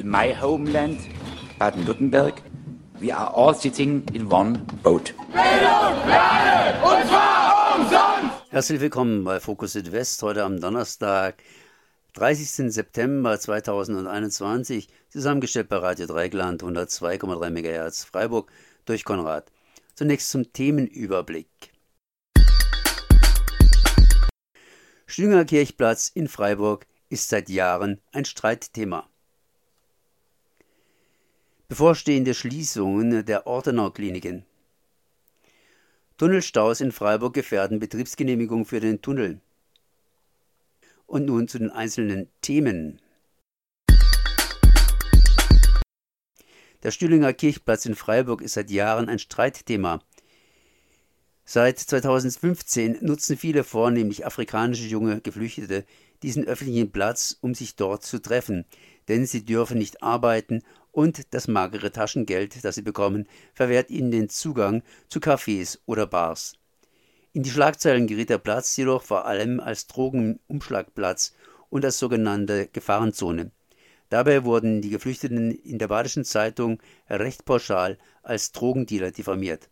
in my homeland, Baden-Württemberg, we are all sitting in one boat. Bildung, Lade, und zwar umsonst! Herzlich willkommen bei Fokus Südwest heute am Donnerstag, 30. September 2021, zusammengestellt bei Radio Dreigland 102,3 MHz Freiburg durch Konrad. Zunächst zum Themenüberblick. Stünger Kirchplatz in Freiburg ist seit Jahren ein Streitthema. Bevorstehende Schließungen der Ortenau-Kliniken. Tunnelstaus in Freiburg gefährden Betriebsgenehmigung für den Tunnel. Und nun zu den einzelnen Themen. Der Stühlinger Kirchplatz in Freiburg ist seit Jahren ein Streitthema. Seit 2015 nutzen viele vornehmlich afrikanische junge Geflüchtete diesen öffentlichen Platz, um sich dort zu treffen, denn sie dürfen nicht arbeiten und das magere Taschengeld, das sie bekommen, verwehrt ihnen den Zugang zu Cafés oder Bars. In die Schlagzeilen geriet der Platz jedoch vor allem als Drogenumschlagplatz und als sogenannte Gefahrenzone. Dabei wurden die Geflüchteten in der Badischen Zeitung recht pauschal als Drogendealer diffamiert.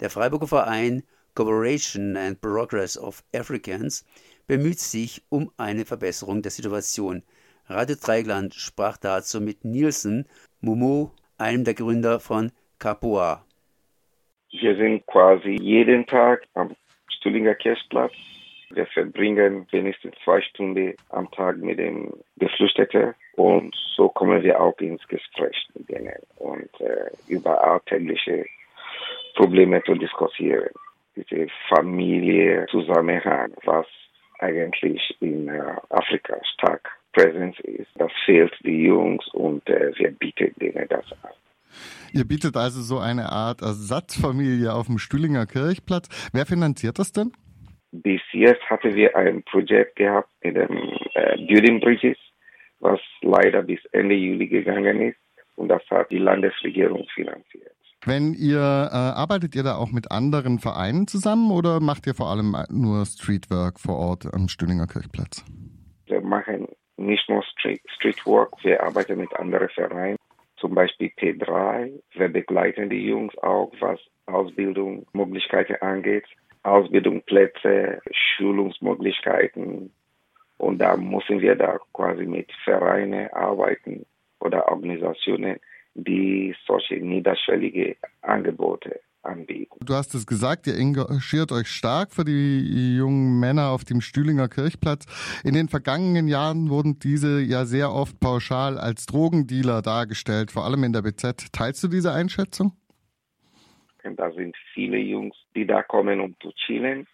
Der Freiburger Verein Cooperation and Progress of Africans bemüht sich um eine Verbesserung der Situation. Radio Dreigland sprach dazu mit Nielsen Momo, einem der Gründer von Capoa. Wir sind quasi jeden Tag am Stullinger Kirchplatz. Wir verbringen wenigstens zwei Stunden am Tag mit den Geflüchteten und so kommen wir auch ins Gespräch mit denen und äh, über alltägliche Probleme zu diskutieren. Diese Familie Zusammenhang, was eigentlich in äh, Afrika stark präsent ist, das fehlt die Jungs und äh, wir bieten denen das an. Ihr bietet also so eine Art Ersatzfamilie auf dem Stühlinger Kirchplatz. Wer finanziert das denn? Bis jetzt hatten wir ein Projekt gehabt mit dem äh, Building Bridges, was leider bis Ende Juli gegangen ist und das hat die Landesregierung finanziert. Wenn ihr äh, arbeitet ihr da auch mit anderen Vereinen zusammen oder macht ihr vor allem nur Streetwork vor Ort am Stühlinger Kirchplatz? Wir machen nicht nur Street, Streetwork, wir arbeiten mit anderen Vereinen, zum Beispiel T3. Wir begleiten die Jungs auch, was Ausbildungsmöglichkeiten angeht, Ausbildungsplätze, Schulungsmöglichkeiten. Und da müssen wir da quasi mit Vereinen arbeiten oder Organisationen, die solche niederschwellige Angebote anbieten. Du hast es gesagt, ihr engagiert euch stark für die jungen Männer auf dem Stühlinger Kirchplatz. In den vergangenen Jahren wurden diese ja sehr oft pauschal als Drogendealer dargestellt, vor allem in der BZ. Teilst du diese Einschätzung? Da sind viele Jungs, die da kommen, um zu chillen.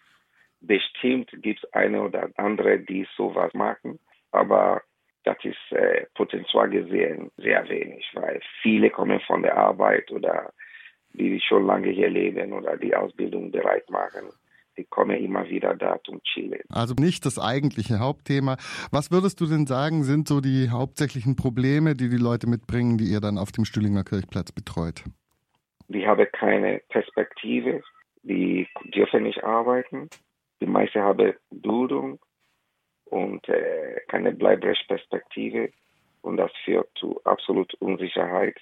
Bestimmt gibt es eine oder andere, die sowas machen. Aber das ist äh, potenziell gesehen sehr wenig, weil viele kommen von der Arbeit oder die schon lange hier leben oder die Ausbildung bereit machen. Die kommen immer wieder da zum Chillen. Also nicht das eigentliche Hauptthema. Was würdest du denn sagen, sind so die hauptsächlichen Probleme, die die Leute mitbringen, die ihr dann auf dem Stühlinger Kirchplatz betreut? Die haben keine Perspektive, die dürfen nicht arbeiten. Die meisten haben Bildung und äh, keine Bleibrechtsperspektive und das führt zu absolut Unsicherheit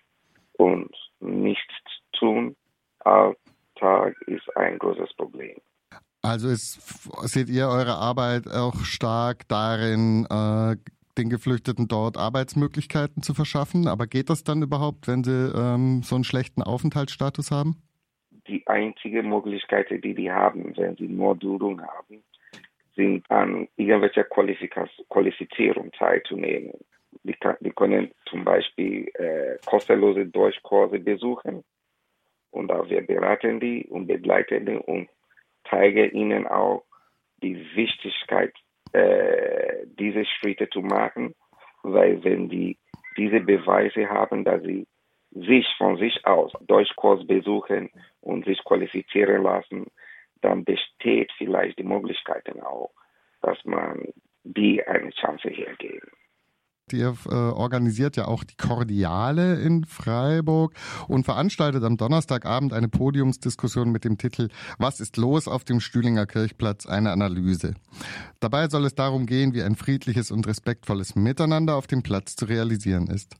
und nichts tun. Alltag ist ein großes Problem. Also ist, seht ihr eure Arbeit auch stark darin, äh, den Geflüchteten dort Arbeitsmöglichkeiten zu verschaffen. Aber geht das dann überhaupt, wenn sie ähm, so einen schlechten Aufenthaltsstatus haben? Die einzige Möglichkeit, die die haben, wenn sie nur Bildung haben, sind an irgendwelcher Qualifizierung teilzunehmen. Die, die, können zum Beispiel äh, kostenlose Deutschkurse besuchen und auch wir beraten die und begleiten die und zeigen ihnen auch die Wichtigkeit, äh, diese Schritte zu machen, weil wenn die diese Beweise haben, dass sie sich von sich aus Deutschkurs besuchen und sich qualifizieren lassen, dann besteht vielleicht die Möglichkeit auch, dass man die eine Chance hier Ihr äh, organisiert ja auch die Kordiale in Freiburg und veranstaltet am Donnerstagabend eine Podiumsdiskussion mit dem Titel Was ist los auf dem Stühlinger Kirchplatz? Eine Analyse. Dabei soll es darum gehen, wie ein friedliches und respektvolles Miteinander auf dem Platz zu realisieren ist.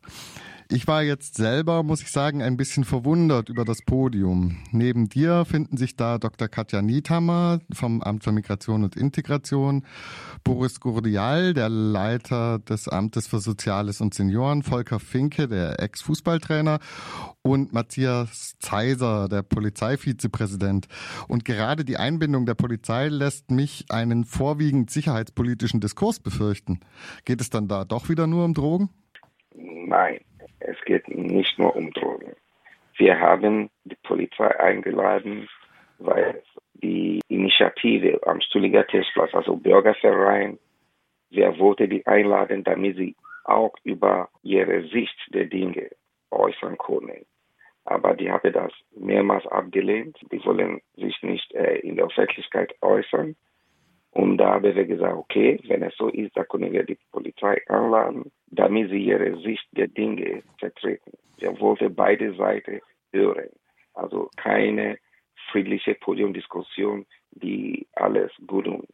Ich war jetzt selber, muss ich sagen, ein bisschen verwundert über das Podium. Neben dir finden sich da Dr. Katja Niethammer vom Amt für Migration und Integration, Boris Gurdial, der Leiter des Amtes für Soziales und Senioren, Volker Finke, der Ex-Fußballtrainer und Matthias Zeiser, der Polizeivizepräsident. Und gerade die Einbindung der Polizei lässt mich einen vorwiegend sicherheitspolitischen Diskurs befürchten. Geht es dann da doch wieder nur um Drogen? Nein, es geht nicht nur um Drogen. Wir haben die Polizei eingeladen, weil die Initiative am Stuhliger Kirchplatz, also Bürgerverein, wir wollten die einladen, damit sie auch über ihre Sicht der Dinge äußern können. Aber die haben das mehrmals abgelehnt. Die wollen sich nicht äh, in der Öffentlichkeit äußern. Und da haben wir gesagt, okay, wenn es so ist, dann können wir die Polizei anladen, damit sie ihre Sicht der Dinge vertreten. Wir wollten beide Seiten hören. Also keine friedliche Podiumdiskussion, die alles gut und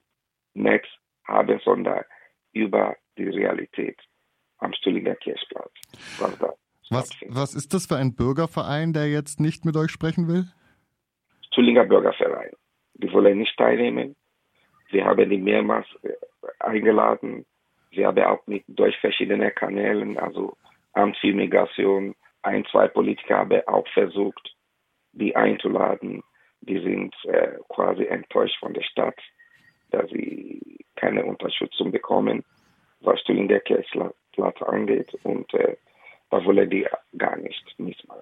nett haben, sondern über die Realität am Stühlinger Kirchplatz. Was, was, was ist das für ein Bürgerverein, der jetzt nicht mit euch sprechen will? Stühlinger Bürgerverein. Die wollen nicht teilnehmen. Wir haben die mehrmals äh, eingeladen. Wir haben auch mit, durch verschiedene Kanälen, also Amt für Migration, ein, zwei Politiker haben auch versucht, die einzuladen. Die sind äh, quasi enttäuscht von der Stadt, dass sie keine Unterstützung bekommen, was Stühlinger Kirchplatz angeht. Und äh, da wollen die gar nicht mitmachen.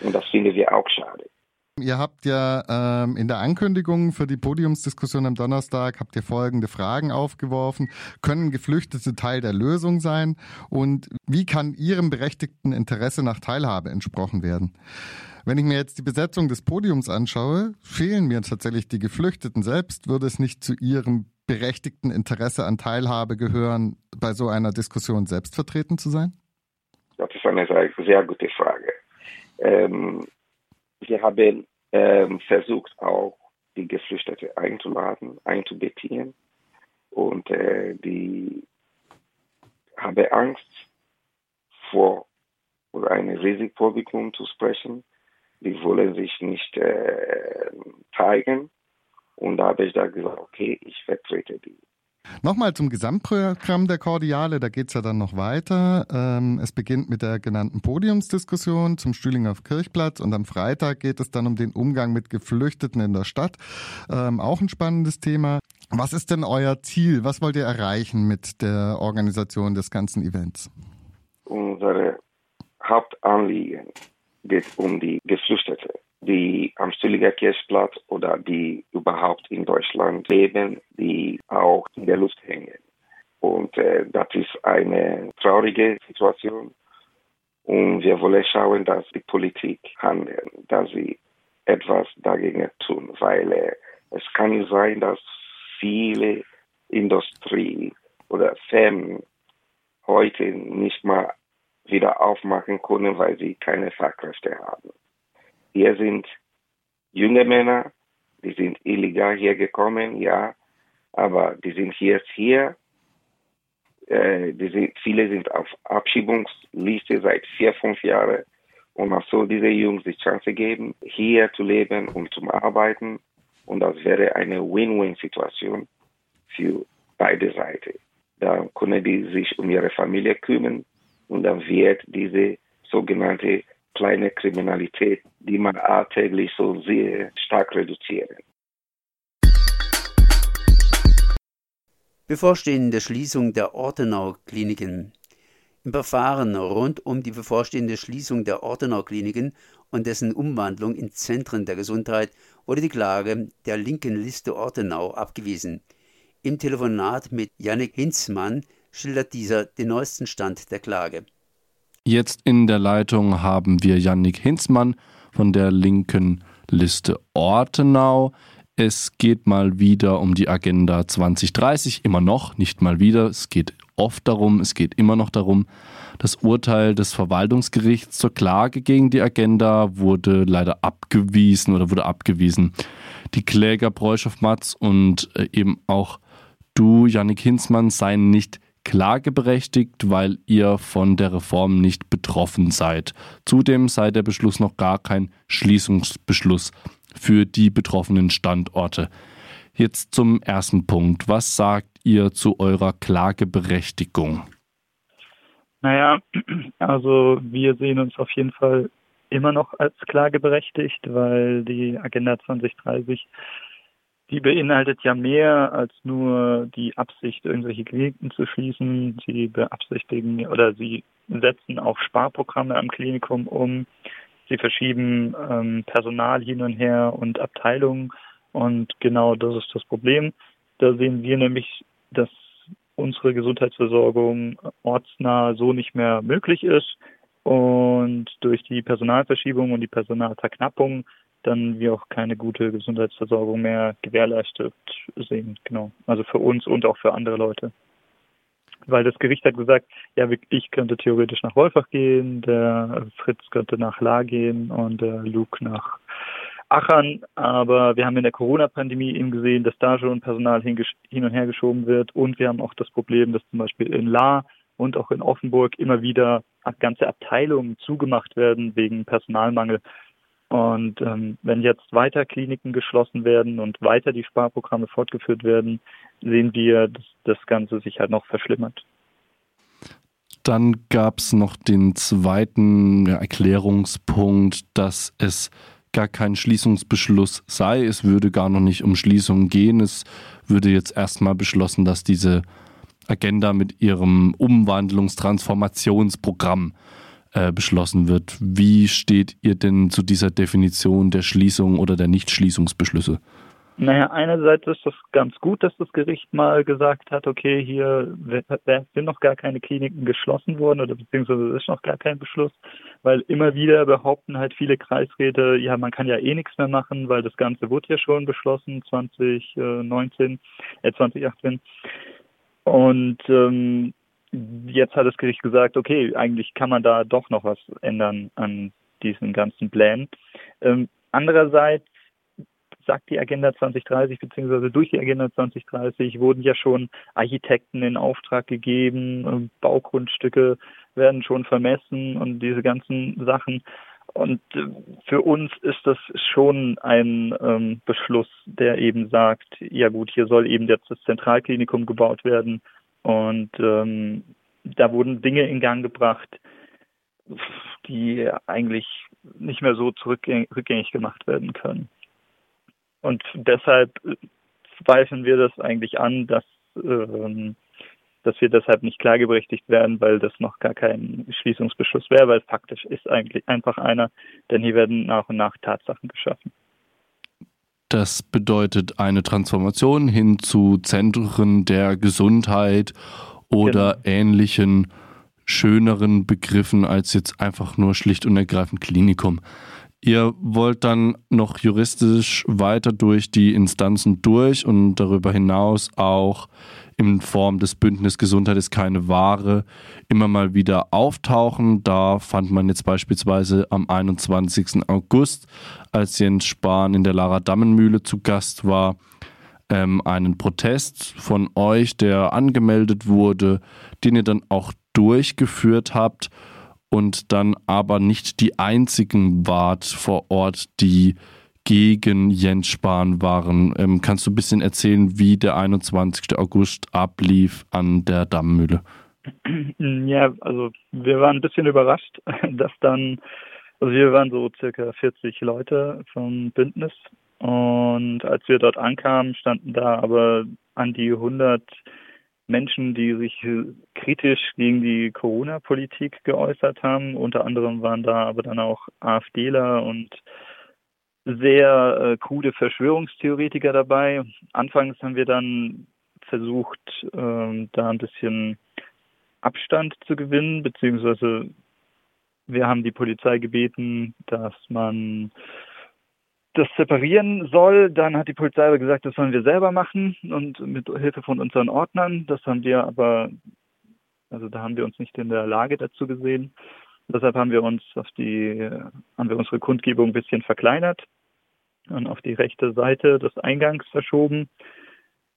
Und das finden wir auch schade. Ihr habt ja ähm, in der Ankündigung für die Podiumsdiskussion am Donnerstag habt ihr folgende Fragen aufgeworfen. Können Geflüchtete Teil der Lösung sein? Und wie kann ihrem berechtigten Interesse nach Teilhabe entsprochen werden? Wenn ich mir jetzt die Besetzung des Podiums anschaue, fehlen mir tatsächlich die Geflüchteten selbst. Würde es nicht zu ihrem berechtigten Interesse an Teilhabe gehören, bei so einer Diskussion selbst vertreten zu sein? Das ist eine sehr, gute Frage. Ähm, wir haben ähm, versucht, auch die Geflüchteten einzuladen, einzubeziehen. Und äh, die haben Angst vor oder einem Risikopublikum zu sprechen. Die wollen sich nicht äh, zeigen. Und da habe ich da gesagt, okay, ich vertrete die. Nochmal zum Gesamtprogramm der Kordiale, da geht es ja dann noch weiter. Ähm, es beginnt mit der genannten Podiumsdiskussion zum Stühlinger Kirchplatz und am Freitag geht es dann um den Umgang mit Geflüchteten in der Stadt. Ähm, auch ein spannendes Thema. Was ist denn euer Ziel? Was wollt ihr erreichen mit der Organisation des ganzen Events? Unsere Hauptanliegen geht um die Geflüchteten die am Stühliger Kirchplatz oder die überhaupt in Deutschland leben, die auch in der Luft hängen. Und äh, das ist eine traurige Situation. Und wir wollen schauen, dass die Politik handelt, dass sie etwas dagegen tun, weil äh, es kann sein, dass viele Industrie oder Firmen heute nicht mal wieder aufmachen können, weil sie keine Fachkräfte haben. Hier sind junge Männer, die sind illegal hier gekommen, ja, aber die sind jetzt hier. Äh, die sind, viele sind auf Abschiebungsliste seit vier, fünf Jahren. Und man soll diese Jungs die Chance geben, hier zu leben und zu arbeiten. Und das wäre eine Win-Win-Situation für beide Seiten. Dann können die sich um ihre Familie kümmern und dann wird diese sogenannte kleine Kriminalität, die man alltäglich so sehr stark reduzieren. Bevorstehende Schließung der Ortenau-Kliniken. Im Verfahren rund um die bevorstehende Schließung der Ortenau-Kliniken und dessen Umwandlung in Zentren der Gesundheit wurde die Klage der linken Liste Ortenau abgewiesen. Im Telefonat mit Yannick Hinzmann schildert dieser den neuesten Stand der Klage. Jetzt in der Leitung haben wir Yannick Hinzmann von der linken Liste Ortenau. Es geht mal wieder um die Agenda 2030, immer noch, nicht mal wieder. Es geht oft darum, es geht immer noch darum. Das Urteil des Verwaltungsgerichts zur Klage gegen die Agenda wurde leider abgewiesen oder wurde abgewiesen. Die Kläger Bräuschow Matz und äh, eben auch du, Jannik Hinzmann, seien nicht klageberechtigt, weil ihr von der Reform nicht betroffen seid. Zudem sei der Beschluss noch gar kein Schließungsbeschluss für die betroffenen Standorte. Jetzt zum ersten Punkt. Was sagt ihr zu eurer Klageberechtigung? Naja, also wir sehen uns auf jeden Fall immer noch als klageberechtigt, weil die Agenda 2030 die beinhaltet ja mehr als nur die Absicht, irgendwelche Kliniken zu schließen. Sie beabsichtigen oder sie setzen auch Sparprogramme am Klinikum um. Sie verschieben ähm, Personal hin und her und Abteilungen. Und genau das ist das Problem. Da sehen wir nämlich, dass unsere Gesundheitsversorgung ortsnah so nicht mehr möglich ist. Und durch die Personalverschiebung und die Personalverknappung dann wir auch keine gute Gesundheitsversorgung mehr gewährleistet sehen. Genau. Also für uns und auch für andere Leute. Weil das Gericht hat gesagt, ja, ich könnte theoretisch nach Wolfach gehen, der Fritz könnte nach La gehen und der Luke nach Achern, aber wir haben in der Corona-Pandemie eben gesehen, dass da schon Personal hin und her geschoben wird und wir haben auch das Problem, dass zum Beispiel in La und auch in Offenburg immer wieder ganze Abteilungen zugemacht werden wegen Personalmangel. Und ähm, wenn jetzt weiter Kliniken geschlossen werden und weiter die Sparprogramme fortgeführt werden, sehen wir, dass das Ganze sich halt noch verschlimmert. Dann gab es noch den zweiten Erklärungspunkt, dass es gar kein Schließungsbeschluss sei. Es würde gar noch nicht um Schließungen gehen. Es würde jetzt erstmal beschlossen, dass diese Agenda mit ihrem Umwandlungstransformationsprogramm äh, beschlossen wird. Wie steht ihr denn zu dieser Definition der Schließung oder der Nichtschließungsbeschlüsse? Naja, einerseits ist das ganz gut, dass das Gericht mal gesagt hat, okay, hier sind noch gar keine Kliniken geschlossen worden oder beziehungsweise ist noch gar kein Beschluss, weil immer wieder behaupten halt viele Kreisräte, ja, man kann ja eh nichts mehr machen, weil das Ganze wurde ja schon beschlossen 2019, äh 2018. Und ähm, jetzt hat das Gericht gesagt, okay, eigentlich kann man da doch noch was ändern an diesen ganzen Plänen. Ähm, andererseits sagt die Agenda 2030, beziehungsweise durch die Agenda 2030 wurden ja schon Architekten in Auftrag gegeben, ähm, Baugrundstücke werden schon vermessen und diese ganzen Sachen. Und äh, für uns ist das schon ein ähm, Beschluss, der eben sagt, ja gut, hier soll eben jetzt das Zentralklinikum gebaut werden und ähm, da wurden Dinge in Gang gebracht, die eigentlich nicht mehr so rückgängig gemacht werden können. Und deshalb zweifeln wir das eigentlich an, dass, ähm, dass wir deshalb nicht klageberechtigt werden, weil das noch gar kein Schließungsbeschluss wäre, weil faktisch ist eigentlich einfach einer, denn hier werden nach und nach Tatsachen geschaffen. Das bedeutet eine Transformation hin zu Zentren der Gesundheit oder genau. ähnlichen schöneren Begriffen als jetzt einfach nur schlicht und ergreifend Klinikum. Ihr wollt dann noch juristisch weiter durch die Instanzen durch und darüber hinaus auch in Form des Bündnis Gesundheit ist keine Ware immer mal wieder auftauchen. Da fand man jetzt beispielsweise am 21. August, als Jens Spahn in der Lara Dammenmühle zu Gast war, ähm, einen Protest von euch, der angemeldet wurde, den ihr dann auch durchgeführt habt und dann aber nicht die einzigen wart vor Ort, die gegen Jens Spahn waren. Ähm, kannst du ein bisschen erzählen, wie der 21. August ablief an der Dammmühle? Ja, also wir waren ein bisschen überrascht, dass dann, also wir waren so circa 40 Leute vom Bündnis und als wir dort ankamen, standen da aber an die 100 Menschen, die sich kritisch gegen die Corona-Politik geäußert haben. Unter anderem waren da aber dann auch AfDler und sehr äh, krude Verschwörungstheoretiker dabei. Anfangs haben wir dann versucht, ähm, da ein bisschen Abstand zu gewinnen, beziehungsweise wir haben die Polizei gebeten, dass man das separieren soll. Dann hat die Polizei aber gesagt, das sollen wir selber machen und mit Hilfe von unseren Ordnern. Das haben wir aber Also da haben wir uns nicht in der Lage dazu gesehen. Deshalb haben wir uns auf die, haben wir unsere Kundgebung ein bisschen verkleinert und auf die rechte Seite des Eingangs verschoben.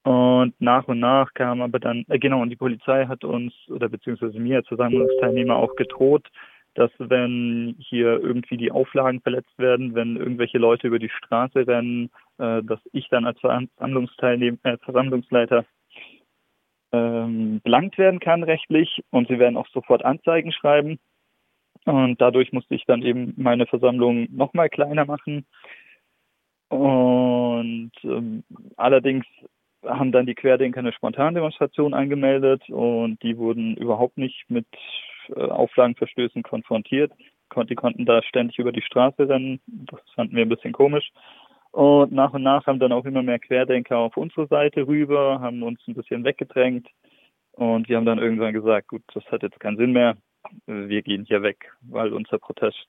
Und nach und nach kam aber dann, äh, genau, und die Polizei hat uns oder beziehungsweise mir als Versammlungsteilnehmer auch gedroht, dass wenn hier irgendwie die Auflagen verletzt werden, wenn irgendwelche Leute über die Straße rennen, äh, dass ich dann als Versammlungsteilnehmer, äh, Versammlungsleiter ähm, belangt werden kann rechtlich und sie werden auch sofort Anzeigen schreiben. Und dadurch musste ich dann eben meine Versammlung nochmal kleiner machen. Und ähm, allerdings haben dann die Querdenker eine Spontandemonstration angemeldet und die wurden überhaupt nicht mit Auflagenverstößen konfrontiert. Die konnten da ständig über die Straße rennen. Das fanden wir ein bisschen komisch. Und nach und nach haben dann auch immer mehr Querdenker auf unsere Seite rüber, haben uns ein bisschen weggedrängt. Und wir haben dann irgendwann gesagt, gut, das hat jetzt keinen Sinn mehr. Wir gehen hier weg, weil unser Protest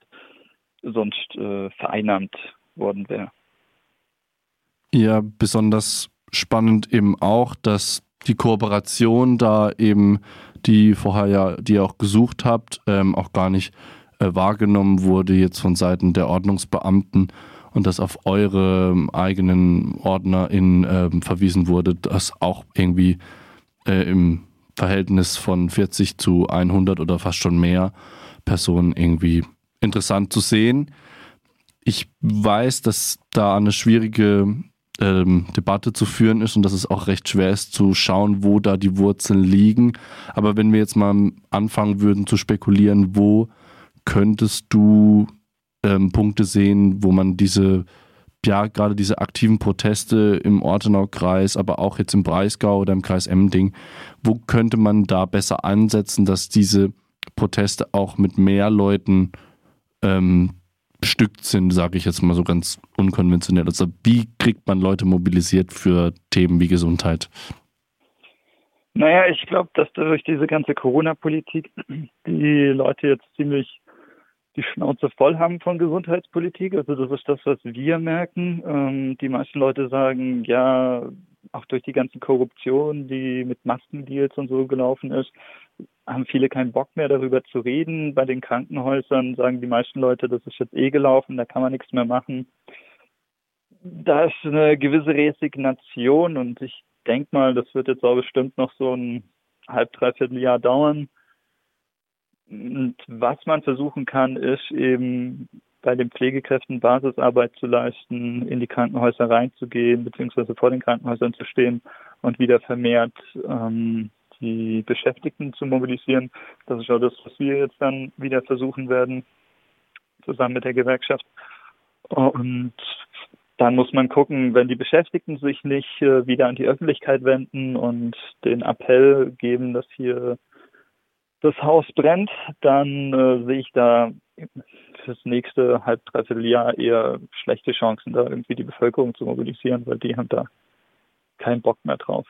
sonst äh, vereinnahmt worden wäre. Ja, besonders spannend eben auch, dass die Kooperation da eben, die vorher ja, die ihr auch gesucht habt, ähm, auch gar nicht äh, wahrgenommen wurde jetzt von Seiten der Ordnungsbeamten und dass auf eure ähm, eigenen OrdnerInnen äh, verwiesen wurde, das auch irgendwie äh, im Verhältnis von 40 zu 100 oder fast schon mehr Personen irgendwie interessant zu sehen. Ich weiß, dass da eine schwierige ähm, Debatte zu führen ist und dass es auch recht schwer ist zu schauen, wo da die Wurzeln liegen. Aber wenn wir jetzt mal anfangen würden zu spekulieren, wo könntest du ähm, Punkte sehen, wo man diese, ja, gerade diese aktiven Proteste im Ortenau-Kreis, aber auch jetzt im Breisgau oder im Kreis Emding, wo könnte man da besser ansetzen, dass diese Proteste auch mit mehr Leuten ähm, bestückt sind, sage ich jetzt mal so ganz unkonventionell. Also wie kriegt man Leute mobilisiert für Themen wie Gesundheit? Naja, ich glaube, dass durch diese ganze Corona-Politik die Leute jetzt ziemlich die Schnauze voll haben von Gesundheitspolitik. Also das ist das, was wir merken. Ähm, die meisten Leute sagen, ja, auch durch die ganze Korruption, die mit Maskendeals und so gelaufen ist, haben viele keinen Bock mehr darüber zu reden. Bei den Krankenhäusern sagen die meisten Leute, das ist jetzt eh gelaufen, da kann man nichts mehr machen. Da ist eine gewisse Resignation und ich denke mal, das wird jetzt auch bestimmt noch so ein halb, dreiviertel Jahr dauern. Und was man versuchen kann, ist eben bei den Pflegekräften Basisarbeit zu leisten, in die Krankenhäuser reinzugehen, beziehungsweise vor den Krankenhäusern zu stehen und wieder vermehrt ähm, die Beschäftigten zu mobilisieren. Das ist auch das, was wir jetzt dann wieder versuchen werden, zusammen mit der Gewerkschaft. Und dann muss man gucken, wenn die Beschäftigten sich nicht äh, wieder an die Öffentlichkeit wenden und den Appell geben, dass hier das Haus brennt, dann äh, sehe ich da fürs nächste halb, dreiviertel Jahr eher schlechte Chancen, da irgendwie die Bevölkerung zu mobilisieren, weil die haben da keinen Bock mehr drauf.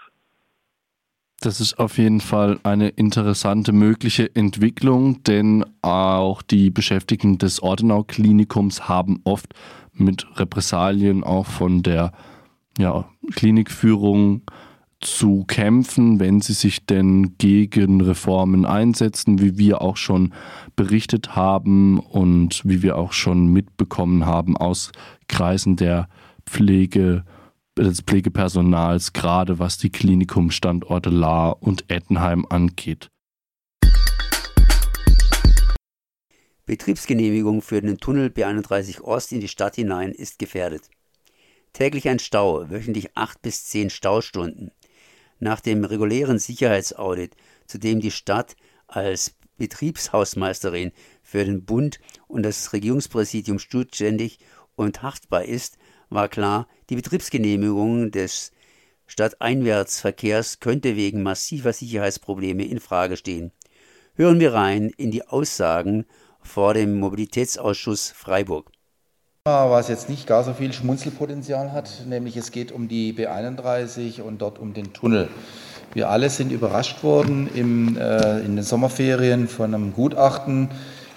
Das ist auf jeden Fall eine interessante mögliche Entwicklung, denn auch die Beschäftigten des Ortenau-Klinikums haben oft mit Repressalien auch von der ja, Klinikführung zu kämpfen, wenn sie sich denn gegen Reformen einsetzen, wie wir auch schon berichtet haben und wie wir auch schon mitbekommen haben aus Kreisen der Pflege des Pflegepersonals, gerade was die Klinikumstandorte Lahr und Ettenheim angeht. Betriebsgenehmigung für den Tunnel B31 Ost in die Stadt hinein ist gefährdet. Täglich ein Stau, wöchentlich acht bis zehn Staustunden. Nach dem regulären Sicherheitsaudit, zu dem die Stadt als Betriebshausmeisterin für den Bund und das Regierungspräsidium zuständig und haftbar ist, war klar, die Betriebsgenehmigung des Stadteinwärtsverkehrs könnte wegen massiver Sicherheitsprobleme in Frage stehen. Hören wir rein in die Aussagen vor dem Mobilitätsausschuss Freiburg. Was jetzt nicht gar so viel Schmunzelpotenzial hat, nämlich es geht um die B31 und dort um den Tunnel. Wir alle sind überrascht worden im, äh, in den Sommerferien von einem Gutachten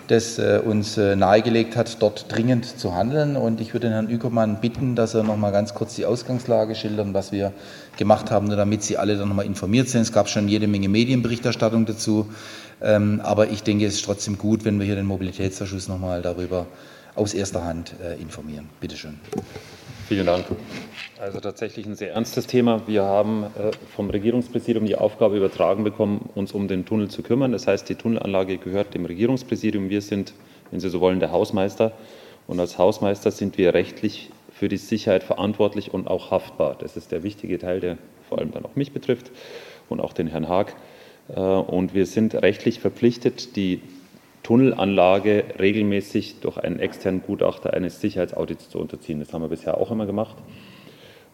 das äh, uns äh, nahegelegt hat, dort dringend zu handeln. Und ich würde Herrn Übermann bitten, dass er noch mal ganz kurz die Ausgangslage schildern, was wir gemacht haben, nur damit Sie alle dann noch mal informiert sind. Es gab schon jede Menge Medienberichterstattung dazu. Ähm, aber ich denke, es ist trotzdem gut, wenn wir hier den Mobilitätsausschuss noch mal darüber aus erster Hand äh, informieren. Bitte schön. Vielen Dank. Also tatsächlich ein sehr ernstes Thema. Wir haben äh, vom Regierungspräsidium die Aufgabe übertragen bekommen, uns um den Tunnel zu kümmern. Das heißt, die Tunnelanlage gehört dem Regierungspräsidium. Wir sind, wenn Sie so wollen, der Hausmeister. Und als Hausmeister sind wir rechtlich für die Sicherheit verantwortlich und auch haftbar. Das ist der wichtige Teil, der vor allem dann auch mich betrifft und auch den Herrn Haag. Äh, und wir sind rechtlich verpflichtet, die Tunnelanlage regelmäßig durch einen externen Gutachter eines Sicherheitsaudits zu unterziehen. Das haben wir bisher auch immer gemacht.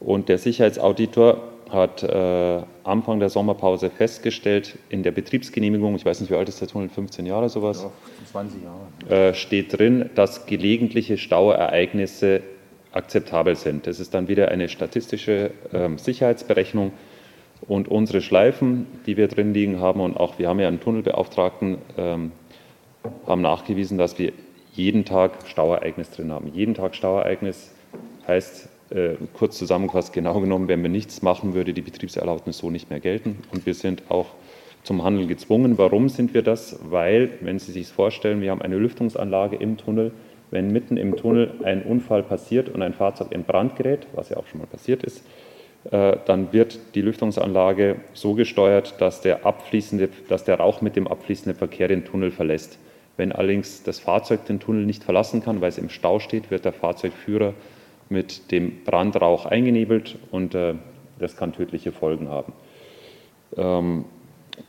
Und der Sicherheitsauditor hat äh, Anfang der Sommerpause festgestellt, in der Betriebsgenehmigung, ich weiß nicht, wie alt ist der Tunnel, 15 Jahre sowas? Ja, 20 Jahre. Äh, steht drin, dass gelegentliche Stauereignisse akzeptabel sind. Das ist dann wieder eine statistische äh, Sicherheitsberechnung. Und unsere Schleifen, die wir drin liegen haben, und auch wir haben ja einen Tunnelbeauftragten, ähm, haben nachgewiesen, dass wir jeden Tag Stauereignis drin haben. Jeden Tag Stauereignis heißt, äh, kurz zusammengefasst, genau genommen, wenn wir nichts machen, würde die Betriebserlaubnis so nicht mehr gelten. Und wir sind auch zum Handeln gezwungen. Warum sind wir das? Weil, wenn Sie sich vorstellen, wir haben eine Lüftungsanlage im Tunnel. Wenn mitten im Tunnel ein Unfall passiert und ein Fahrzeug in Brand gerät, was ja auch schon mal passiert ist, äh, dann wird die Lüftungsanlage so gesteuert, dass der, abfließende, dass der Rauch mit dem abfließenden Verkehr den Tunnel verlässt. Wenn allerdings das Fahrzeug den Tunnel nicht verlassen kann, weil es im Stau steht, wird der Fahrzeugführer mit dem Brandrauch eingenebelt und äh, das kann tödliche Folgen haben. Ähm,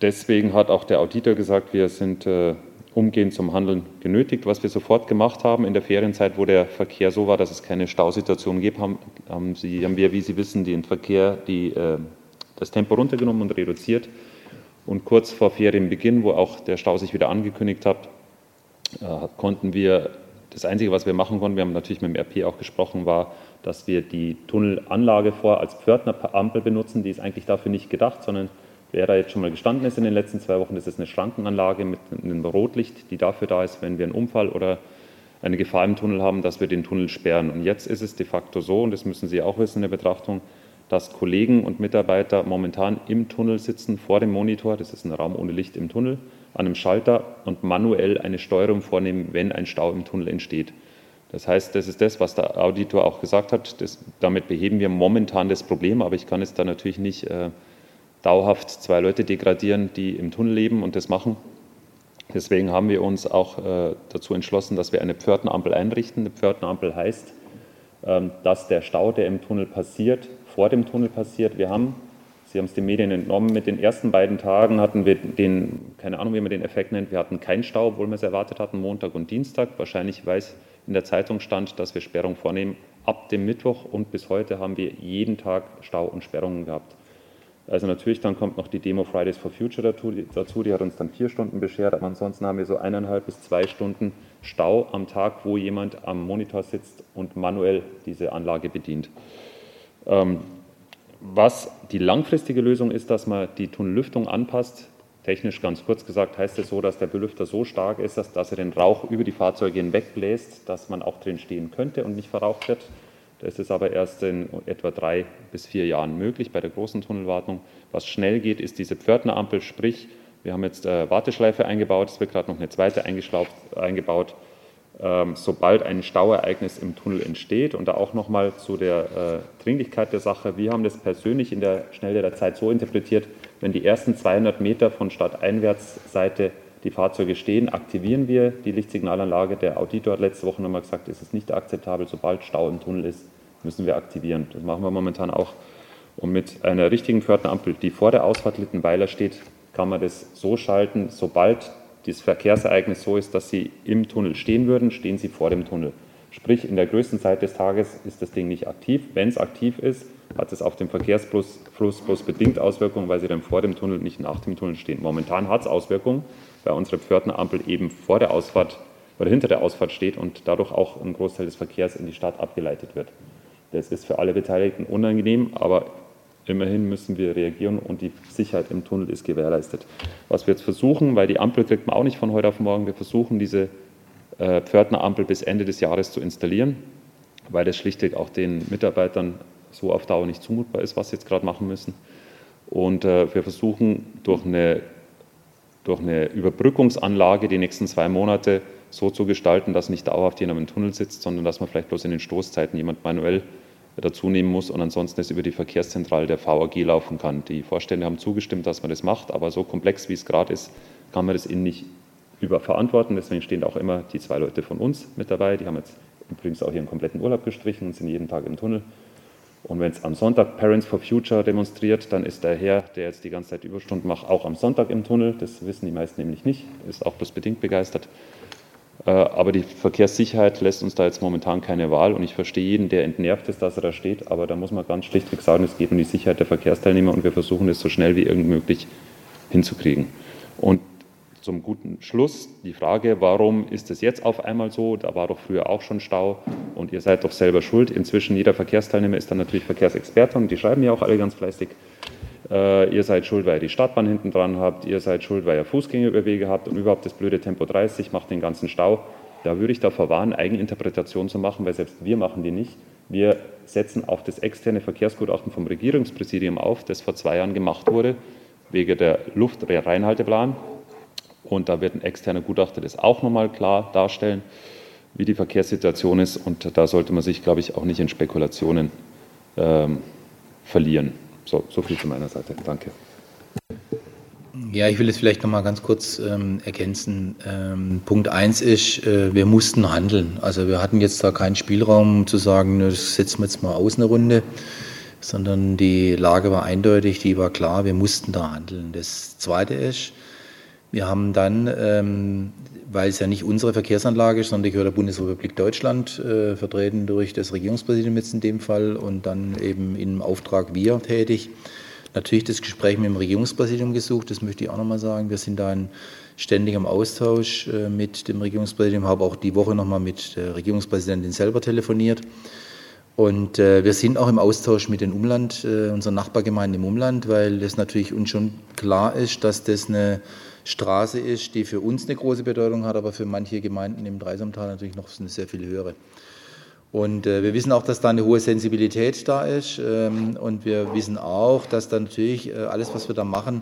deswegen hat auch der Auditor gesagt, wir sind äh, umgehend zum Handeln genötigt. Was wir sofort gemacht haben in der Ferienzeit, wo der Verkehr so war, dass es keine Stausituation gibt, haben, haben, Sie, haben wir, wie Sie wissen, den Verkehr, die, äh, das Tempo runtergenommen und reduziert. Und kurz vor Ferienbeginn, wo auch der Stau sich wieder angekündigt hat, konnten wir, das Einzige, was wir machen konnten, wir haben natürlich mit dem RP auch gesprochen, war, dass wir die Tunnelanlage vor als Pförtnerampel benutzen. Die ist eigentlich dafür nicht gedacht, sondern wer da jetzt schon mal gestanden ist in den letzten zwei Wochen, das ist eine Schrankenanlage mit einem Rotlicht, die dafür da ist, wenn wir einen Unfall oder eine Gefahr im Tunnel haben, dass wir den Tunnel sperren. Und jetzt ist es de facto so, und das müssen Sie auch wissen in der Betrachtung, dass Kollegen und Mitarbeiter momentan im Tunnel sitzen, vor dem Monitor, das ist ein Raum ohne Licht im Tunnel, an einem Schalter und manuell eine Steuerung vornehmen, wenn ein Stau im Tunnel entsteht. Das heißt, das ist das, was der Auditor auch gesagt hat. Das, damit beheben wir momentan das Problem, aber ich kann jetzt da natürlich nicht äh, dauerhaft zwei Leute degradieren, die im Tunnel leben und das machen. Deswegen haben wir uns auch äh, dazu entschlossen, dass wir eine Pförtnerampel einrichten. Eine Pförtnerampel heißt, ähm, dass der Stau, der im Tunnel passiert, vor dem Tunnel passiert. Wir haben Sie haben es den Medien entnommen. Mit den ersten beiden Tagen hatten wir den, keine Ahnung, wie man den Effekt nennt, wir hatten keinen Stau, obwohl wir es erwartet hatten, Montag und Dienstag. Wahrscheinlich, weil es in der Zeitung stand, dass wir Sperrung vornehmen. Ab dem Mittwoch und bis heute haben wir jeden Tag Stau und Sperrungen gehabt. Also natürlich, dann kommt noch die Demo Fridays for Future dazu, die hat uns dann vier Stunden beschert, aber ansonsten haben wir so eineinhalb bis zwei Stunden Stau am Tag, wo jemand am Monitor sitzt und manuell diese Anlage bedient. Ähm, was die langfristige Lösung ist, dass man die Tunnellüftung anpasst. Technisch ganz kurz gesagt heißt es so, dass der Belüfter so stark ist, dass, dass er den Rauch über die Fahrzeuge hinweg bläst, dass man auch drin stehen könnte und nicht verraucht wird. Das ist aber erst in etwa drei bis vier Jahren möglich bei der großen Tunnelwartung. Was schnell geht, ist diese Pförtnerampel, sprich, wir haben jetzt äh, Warteschleife eingebaut, es wird gerade noch eine zweite eingebaut sobald ein Stauereignis im Tunnel entsteht. Und da auch nochmal zu der äh, Dringlichkeit der Sache. Wir haben das persönlich in der Schnelle der Zeit so interpretiert, wenn die ersten 200 Meter von Stadteinwärtsseite die Fahrzeuge stehen, aktivieren wir die Lichtsignalanlage. Der Auditor hat letzte Woche nochmal gesagt, es ist nicht akzeptabel, sobald Stau im Tunnel ist, müssen wir aktivieren. Das machen wir momentan auch. Und mit einer richtigen Pförtnerampel, die vor der Ausfahrt Littenweiler steht, kann man das so schalten, sobald dieses Verkehrsereignis so ist, dass Sie im Tunnel stehen würden, stehen Sie vor dem Tunnel. Sprich, in der größten Zeit des Tages ist das Ding nicht aktiv. Wenn es aktiv ist, hat es auf den Verkehrsfluss bloß bedingt Auswirkungen, weil Sie dann vor dem Tunnel, nicht nach dem Tunnel stehen. Momentan hat es Auswirkungen, weil unsere Pförtnerampel eben vor der Ausfahrt oder hinter der Ausfahrt steht und dadurch auch ein Großteil des Verkehrs in die Stadt abgeleitet wird. Das ist für alle Beteiligten unangenehm, aber Immerhin müssen wir reagieren und die Sicherheit im Tunnel ist gewährleistet. Was wir jetzt versuchen, weil die Ampel kriegt man auch nicht von heute auf morgen, wir versuchen diese äh, Pförtnerampel bis Ende des Jahres zu installieren, weil das schlichtweg auch den Mitarbeitern so auf Dauer nicht zumutbar ist, was sie jetzt gerade machen müssen. Und äh, wir versuchen durch eine, durch eine Überbrückungsanlage die nächsten zwei Monate so zu gestalten, dass nicht dauerhaft jemand im Tunnel sitzt, sondern dass man vielleicht bloß in den Stoßzeiten jemand manuell dazu nehmen muss und ansonsten es über die Verkehrszentrale der VAG laufen kann. Die Vorstände haben zugestimmt, dass man das macht, aber so komplex wie es gerade ist, kann man das ihnen nicht überverantworten. Deswegen stehen auch immer die zwei Leute von uns mit dabei. Die haben jetzt übrigens auch ihren kompletten Urlaub gestrichen und sind jeden Tag im Tunnel. Und wenn es am Sonntag Parents for Future demonstriert, dann ist der Herr, der jetzt die ganze Zeit Überstunden macht, auch am Sonntag im Tunnel. Das wissen die meisten nämlich nicht, ist auch bloß bedingt begeistert. Äh, aber die Verkehrssicherheit lässt uns da jetzt momentan keine Wahl und ich verstehe jeden, der entnervt ist, dass er da steht, aber da muss man ganz schlichtweg sagen, es geht um die Sicherheit der Verkehrsteilnehmer und wir versuchen es so schnell wie irgend möglich hinzukriegen. Und zum guten Schluss die Frage, warum ist es jetzt auf einmal so? Da war doch früher auch schon Stau und ihr seid doch selber schuld. Inzwischen jeder Verkehrsteilnehmer ist dann natürlich Verkehrsexperte und die schreiben ja auch alle ganz fleißig. Äh, ihr seid schuld, weil ihr die Stadtbahn hinten dran habt, ihr seid schuld, weil ihr Fußgängerüberwege habt und überhaupt das blöde Tempo 30 macht den ganzen Stau. Da würde ich davor warnen, Eigeninterpretation zu machen, weil selbst wir machen die nicht. Wir setzen auf das externe Verkehrsgutachten vom Regierungspräsidium auf, das vor zwei Jahren gemacht wurde, wegen der Luftreinhalteplan. Und da wird ein externer Gutachter das auch nochmal klar darstellen, wie die Verkehrssituation ist. Und da sollte man sich, glaube ich, auch nicht in Spekulationen ähm, verlieren. So, so viel zu meiner Seite. Danke. Ja, ich will es vielleicht noch mal ganz kurz ähm, ergänzen. Ähm, Punkt 1 ist, äh, wir mussten handeln. Also wir hatten jetzt da keinen Spielraum zu sagen, das setzen wir jetzt mal aus eine Runde, sondern die Lage war eindeutig, die war klar, wir mussten da handeln. Das Zweite ist, wir haben dann, ähm, weil es ja nicht unsere Verkehrsanlage ist, sondern die gehört der Bundesrepublik Deutschland, äh, vertreten durch das Regierungspräsidium jetzt in dem Fall und dann eben im Auftrag wir tätig, natürlich das Gespräch mit dem Regierungspräsidium gesucht. Das möchte ich auch nochmal sagen. Wir sind da in ständigem Austausch äh, mit dem Regierungspräsidium, habe auch die Woche nochmal mit der Regierungspräsidentin selber telefoniert. Und äh, wir sind auch im Austausch mit den Umland, äh, unseren Nachbargemeinden im Umland, weil es natürlich uns schon klar ist, dass das eine Straße ist, die für uns eine große Bedeutung hat, aber für manche Gemeinden im Dreisamtal natürlich noch eine sehr viel höhere. Und äh, wir wissen auch, dass da eine hohe Sensibilität da ist. Ähm, und wir wissen auch, dass da natürlich äh, alles, was wir da machen,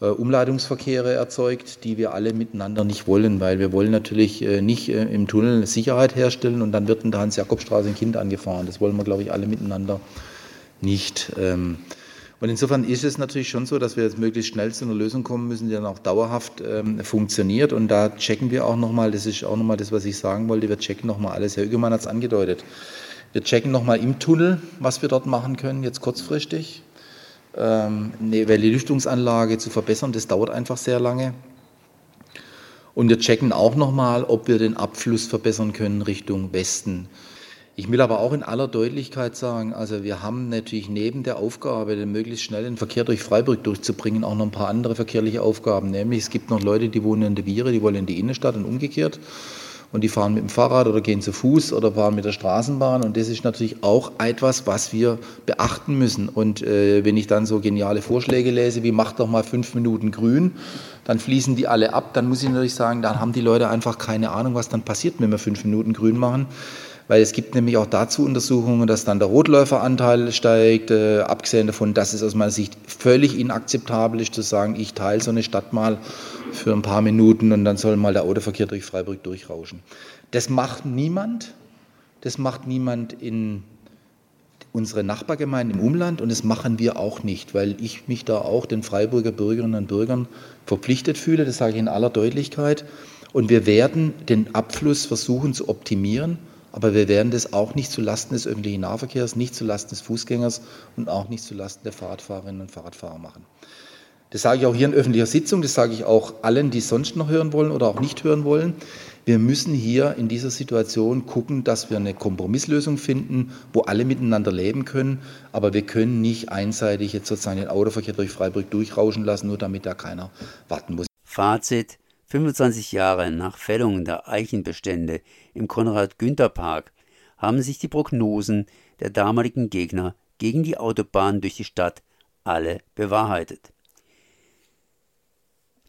äh, Umleitungsverkehre erzeugt, die wir alle miteinander nicht wollen, weil wir wollen natürlich äh, nicht äh, im Tunnel Sicherheit herstellen und dann wird in der Hans-Jakob-Straße ein Kind angefahren. Das wollen wir, glaube ich, alle miteinander nicht. Ähm, und insofern ist es natürlich schon so, dass wir jetzt möglichst schnell zu einer Lösung kommen müssen, die dann auch dauerhaft ähm, funktioniert. Und da checken wir auch nochmal, das ist auch nochmal das, was ich sagen wollte, wir checken nochmal alles. Herr Ügemann hat es angedeutet. Wir checken nochmal im Tunnel, was wir dort machen können, jetzt kurzfristig. Ähm, eine Lüftungsanlage zu verbessern, das dauert einfach sehr lange. Und wir checken auch nochmal, ob wir den Abfluss verbessern können Richtung Westen. Ich will aber auch in aller Deutlichkeit sagen, also wir haben natürlich neben der Aufgabe, den möglichst schnell den Verkehr durch Freiburg durchzubringen, auch noch ein paar andere verkehrliche Aufgaben. Nämlich es gibt noch Leute, die wohnen in der Viere, die wollen in die Innenstadt und umgekehrt. Und die fahren mit dem Fahrrad oder gehen zu Fuß oder fahren mit der Straßenbahn. Und das ist natürlich auch etwas, was wir beachten müssen. Und äh, wenn ich dann so geniale Vorschläge lese, wie macht doch mal fünf Minuten grün, dann fließen die alle ab, dann muss ich natürlich sagen, dann haben die Leute einfach keine Ahnung, was dann passiert, wenn wir fünf Minuten grün machen weil es gibt nämlich auch dazu Untersuchungen, dass dann der Rotläuferanteil steigt, äh, abgesehen davon, dass es aus meiner Sicht völlig inakzeptabel ist, zu sagen, ich teile so eine Stadt mal für ein paar Minuten und dann soll mal der Autoverkehr durch Freiburg durchrauschen. Das macht niemand. Das macht niemand in unsere Nachbargemeinden im Umland und das machen wir auch nicht, weil ich mich da auch den Freiburger Bürgerinnen und Bürgern verpflichtet fühle, das sage ich in aller Deutlichkeit. Und wir werden den Abfluss versuchen zu optimieren aber wir werden das auch nicht zulasten des öffentlichen Nahverkehrs, nicht zulasten des Fußgängers und auch nicht zulasten der Fahrradfahrerinnen und Fahrradfahrer machen. Das sage ich auch hier in öffentlicher Sitzung, das sage ich auch allen, die sonst noch hören wollen oder auch nicht hören wollen. Wir müssen hier in dieser Situation gucken, dass wir eine Kompromisslösung finden, wo alle miteinander leben können. Aber wir können nicht einseitig jetzt sozusagen den Autoverkehr durch Freiburg durchrauschen lassen, nur damit da keiner warten muss. Fazit. 25 Jahre nach Fällung der Eichenbestände im Konrad-Günther-Park haben sich die Prognosen der damaligen Gegner gegen die Autobahn durch die Stadt alle bewahrheitet.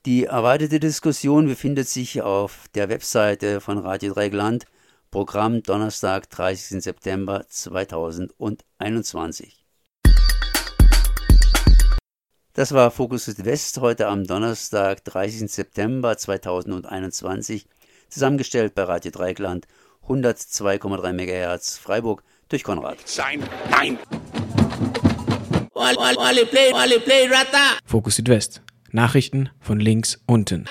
Die erweiterte Diskussion befindet sich auf der Webseite von Radio Dreigland, Programm Donnerstag, 30. September 2021. Das war Fokus Südwest heute am Donnerstag, 30. September 2021, zusammengestellt bei Radio Dreigland 102,3 MHz Freiburg durch Konrad. Sein Nein! Fokus Südwest. Nachrichten von links unten.